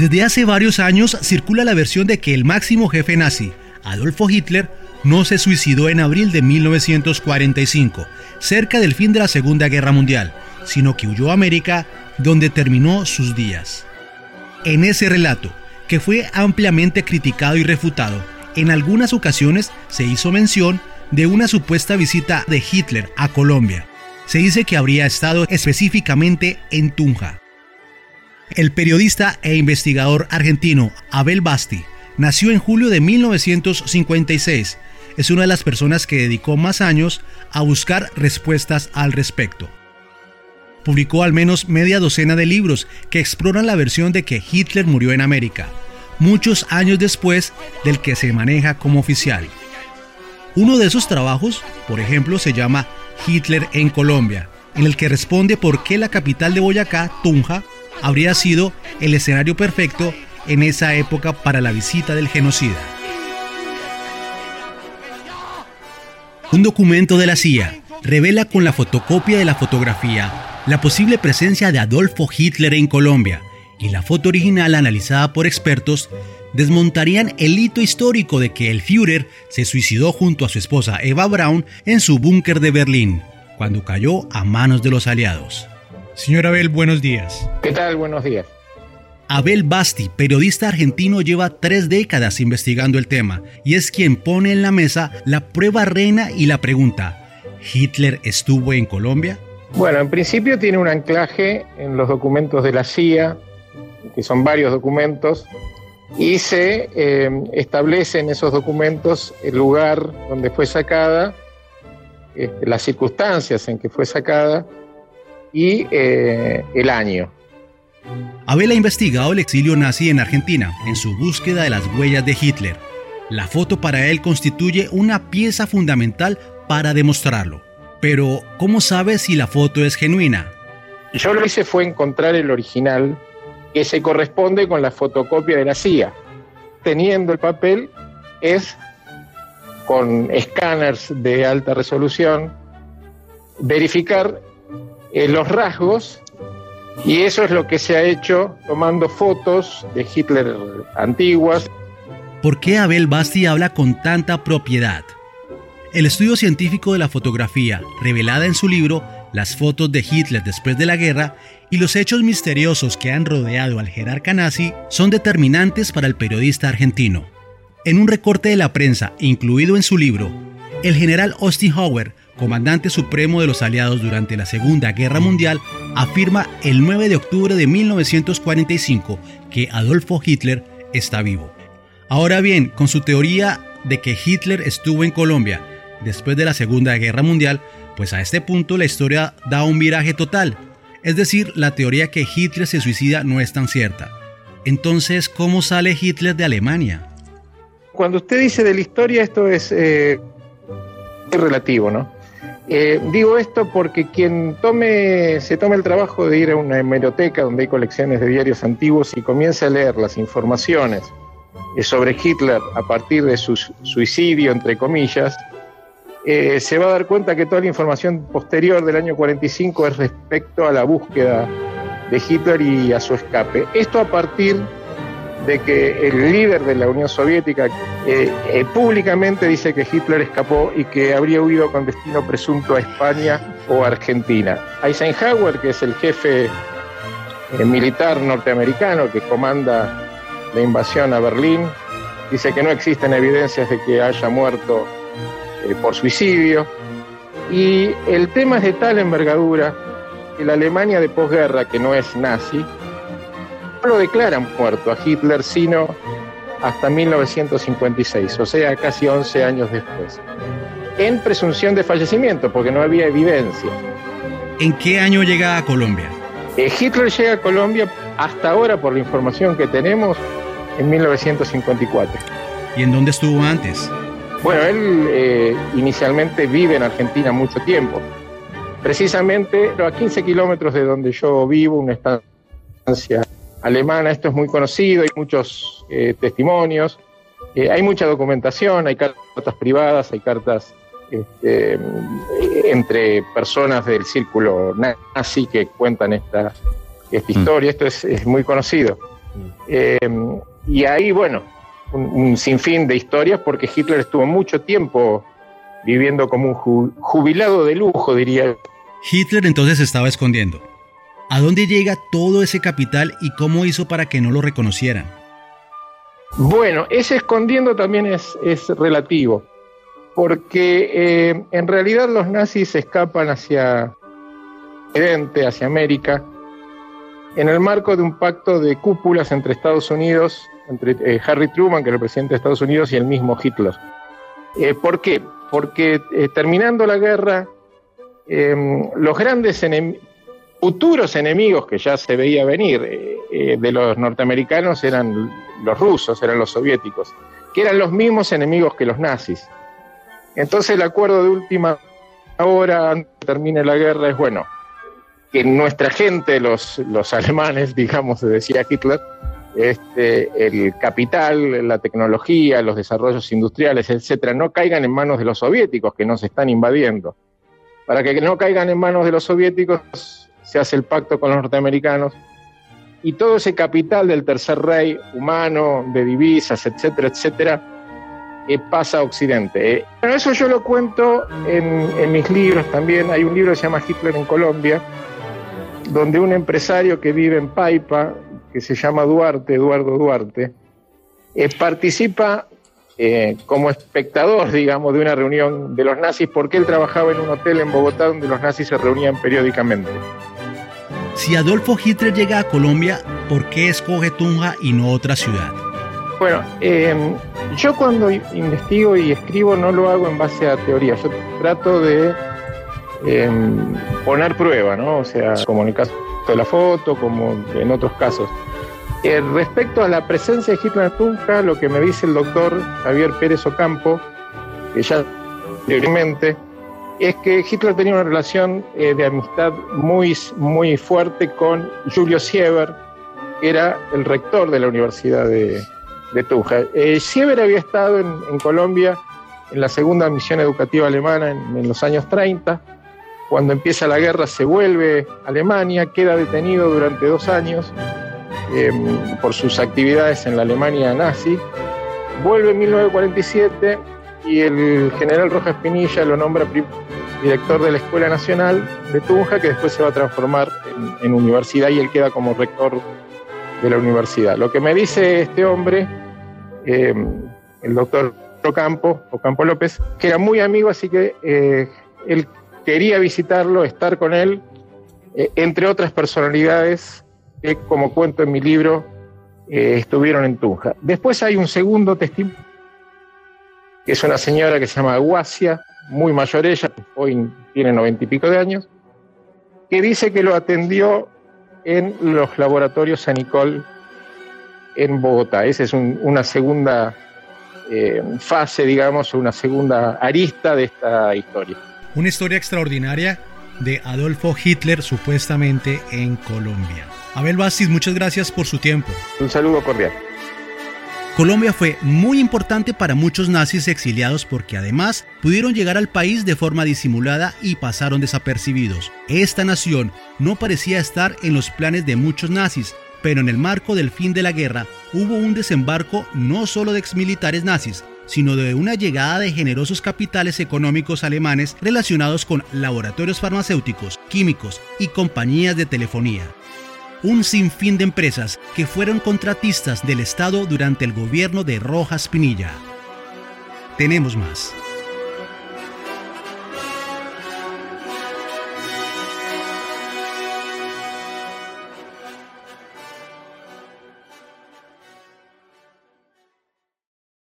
Desde hace varios años circula la versión de que el máximo jefe nazi, Adolfo Hitler, no se suicidó en abril de 1945, cerca del fin de la Segunda Guerra Mundial, sino que huyó a América, donde terminó sus días. En ese relato, que fue ampliamente criticado y refutado, en algunas ocasiones se hizo mención de una supuesta visita de Hitler a Colombia. Se dice que habría estado específicamente en Tunja. El periodista e investigador argentino Abel Basti nació en julio de 1956. Es una de las personas que dedicó más años a buscar respuestas al respecto. Publicó al menos media docena de libros que exploran la versión de que Hitler murió en América, muchos años después del que se maneja como oficial. Uno de esos trabajos, por ejemplo, se llama Hitler en Colombia, en el que responde por qué la capital de Boyacá, Tunja, habría sido el escenario perfecto en esa época para la visita del genocida. Un documento de la CIA revela con la fotocopia de la fotografía la posible presencia de Adolfo Hitler en Colombia y la foto original analizada por expertos desmontarían el hito histórico de que el Führer se suicidó junto a su esposa Eva Braun en su búnker de Berlín, cuando cayó a manos de los aliados. Señor Abel, buenos días. ¿Qué tal? Buenos días. Abel Basti, periodista argentino, lleva tres décadas investigando el tema y es quien pone en la mesa la prueba reina y la pregunta, ¿Hitler estuvo en Colombia? Bueno, en principio tiene un anclaje en los documentos de la CIA, que son varios documentos, y se eh, establece en esos documentos el lugar donde fue sacada, este, las circunstancias en que fue sacada y eh, el año. Abel ha investigado el exilio nazi en Argentina en su búsqueda de las huellas de Hitler. La foto para él constituye una pieza fundamental para demostrarlo. Pero, ¿cómo sabe si la foto es genuina? Yo lo que hice fue encontrar el original que se corresponde con la fotocopia de la CIA. Teniendo el papel es con escáneres de alta resolución verificar eh, los rasgos y eso es lo que se ha hecho tomando fotos de Hitler antiguas. ¿Por qué Abel Basti habla con tanta propiedad? El estudio científico de la fotografía, revelada en su libro Las fotos de Hitler después de la guerra, y los hechos misteriosos que han rodeado al jerarca nazi son determinantes para el periodista argentino. En un recorte de la prensa incluido en su libro, el general Austin Hauer comandante supremo de los aliados durante la Segunda Guerra Mundial, afirma el 9 de octubre de 1945 que Adolfo Hitler está vivo. Ahora bien, con su teoría de que Hitler estuvo en Colombia después de la Segunda Guerra Mundial, pues a este punto la historia da un viraje total. Es decir, la teoría que Hitler se suicida no es tan cierta. Entonces, ¿cómo sale Hitler de Alemania? Cuando usted dice de la historia, esto es eh, relativo, ¿no? Eh, digo esto porque quien tome, se tome el trabajo de ir a una hemeroteca donde hay colecciones de diarios antiguos y comience a leer las informaciones eh, sobre Hitler a partir de su suicidio, entre comillas, eh, se va a dar cuenta que toda la información posterior del año 45 es respecto a la búsqueda de Hitler y a su escape. Esto a partir de que el líder de la Unión Soviética eh, eh, públicamente dice que Hitler escapó y que habría huido con destino presunto a España o Argentina. Eisenhower, que es el jefe eh, militar norteamericano que comanda la invasión a Berlín, dice que no existen evidencias de que haya muerto por suicidio. Y el tema es de tal envergadura que la Alemania de posguerra, que no es nazi, lo declaran muerto a Hitler, sino hasta 1956, o sea, casi 11 años después, en presunción de fallecimiento, porque no había evidencia. ¿En qué año llega a Colombia? Eh, Hitler llega a Colombia hasta ahora, por la información que tenemos, en 1954. ¿Y en dónde estuvo antes? Bueno, él eh, inicialmente vive en Argentina mucho tiempo. Precisamente a 15 kilómetros de donde yo vivo, una estancia alemana, esto es muy conocido, hay muchos eh, testimonios, eh, hay mucha documentación, hay cartas privadas, hay cartas este, entre personas del círculo nazi que cuentan esta, esta mm. historia, esto es, muy conocido. Eh, y ahí, bueno, un, sinfín de historias porque Hitler estuvo mucho tiempo viviendo como un jubilado de lujo, diría. Hitler entonces se estaba escondiendo. ¿A dónde llega todo ese capital y cómo hizo para que no lo reconocieran? Bueno, ese escondiendo también es, relativo, porque eh, en realidad los nazis escapan hacia Occidente, hacia América, en el marco de un pacto de cúpulas entre Estados Unidos, entre eh, Harry Truman, que era el presidente de Estados Unidos, y el mismo Hitler. Eh, ¿Por qué? Porque terminando la guerra, los grandes futuros enemigos que ya se veía venir de los norteamericanos eran los rusos, eran los soviéticos, que eran los mismos enemigos que los nazis. Entonces el acuerdo de última hora, antes que termine la guerra, es bueno, que nuestra gente, los, los alemanes, digamos, decía Hitler, este, el capital, la tecnología, los desarrollos industriales, etcétera, no caigan en manos de los soviéticos que nos están invadiendo. Para que no caigan en manos de los soviéticos, se hace el pacto con los norteamericanos y todo ese capital del tercer rey humano, de divisas, etcétera, etcétera, eh, pasa a Occidente. Eh, eso yo lo cuento en, mis libros también. Hay un libro que se llama Hitler en Colombia, donde un empresario que vive en Paipa, que se llama Duarte, Eduardo Duarte, eh, participa como espectador, digamos, de una reunión de los nazis, porque él trabajaba en un hotel en Bogotá donde los nazis se reunían periódicamente. Si Adolfo Hitler llega a Colombia, ¿por qué escoge Tunja y no otra ciudad? Bueno, em, yo cuando investigo y escribo no lo hago en base a teoría, yo trato de em, poner prueba, ¿no? O sea, como en el caso de la foto, como en otros casos. Eh, respecto a la presencia de Hitler en Tunja, lo que me dice el doctor Javier Pérez Ocampo, que ya es que Hitler tenía una relación eh, de amistad muy, muy fuerte con Julio Sieber, que era el rector de la Universidad de, Tunja. Eh, Sieber había estado en, Colombia en la segunda misión educativa alemana en, los años 30. Cuando empieza la guerra se vuelve a Alemania, queda detenido durante dos años em, por sus actividades en la Alemania nazi. Vuelve en 1947 y el general Rojas Pinilla lo nombra director de la Escuela Nacional de Tunja, que después se va a transformar en, universidad y él queda como rector de la universidad. Lo que me dice este hombre, eh, el doctor Ocampo, Ocampo López, que era muy amigo, así que eh, él quería visitarlo, estar con él, eh, entre otras personalidades que, como cuento en mi libro, estuvieron en Tunja. Después hay un segundo testimonio que es una señora que se llama Guasia, muy mayor ella, hoy tiene noventa y pico de años, que dice que lo atendió en los laboratorios Sanicol en Bogotá. Esa es una segunda eh, fase, digamos, una segunda arista de esta historia. Una historia extraordinaria de Adolfo Hitler supuestamente en Colombia. Abel Bastis, muchas gracias por su tiempo. Un saludo cordial. Colombia fue muy importante para muchos nazis exiliados porque además pudieron llegar al país de forma disimulada y pasaron desapercibidos. Esta nación no parecía estar en los planes de muchos nazis, pero en el marco del fin de la guerra hubo un desembarco no solo de exmilitares nazis, sino de una llegada de generosos capitales económicos alemanes relacionados con laboratorios farmacéuticos, químicos y compañías de telefonía un sinfín de empresas que fueron contratistas del Estado durante el gobierno de Rojas Pinilla. Tenemos más.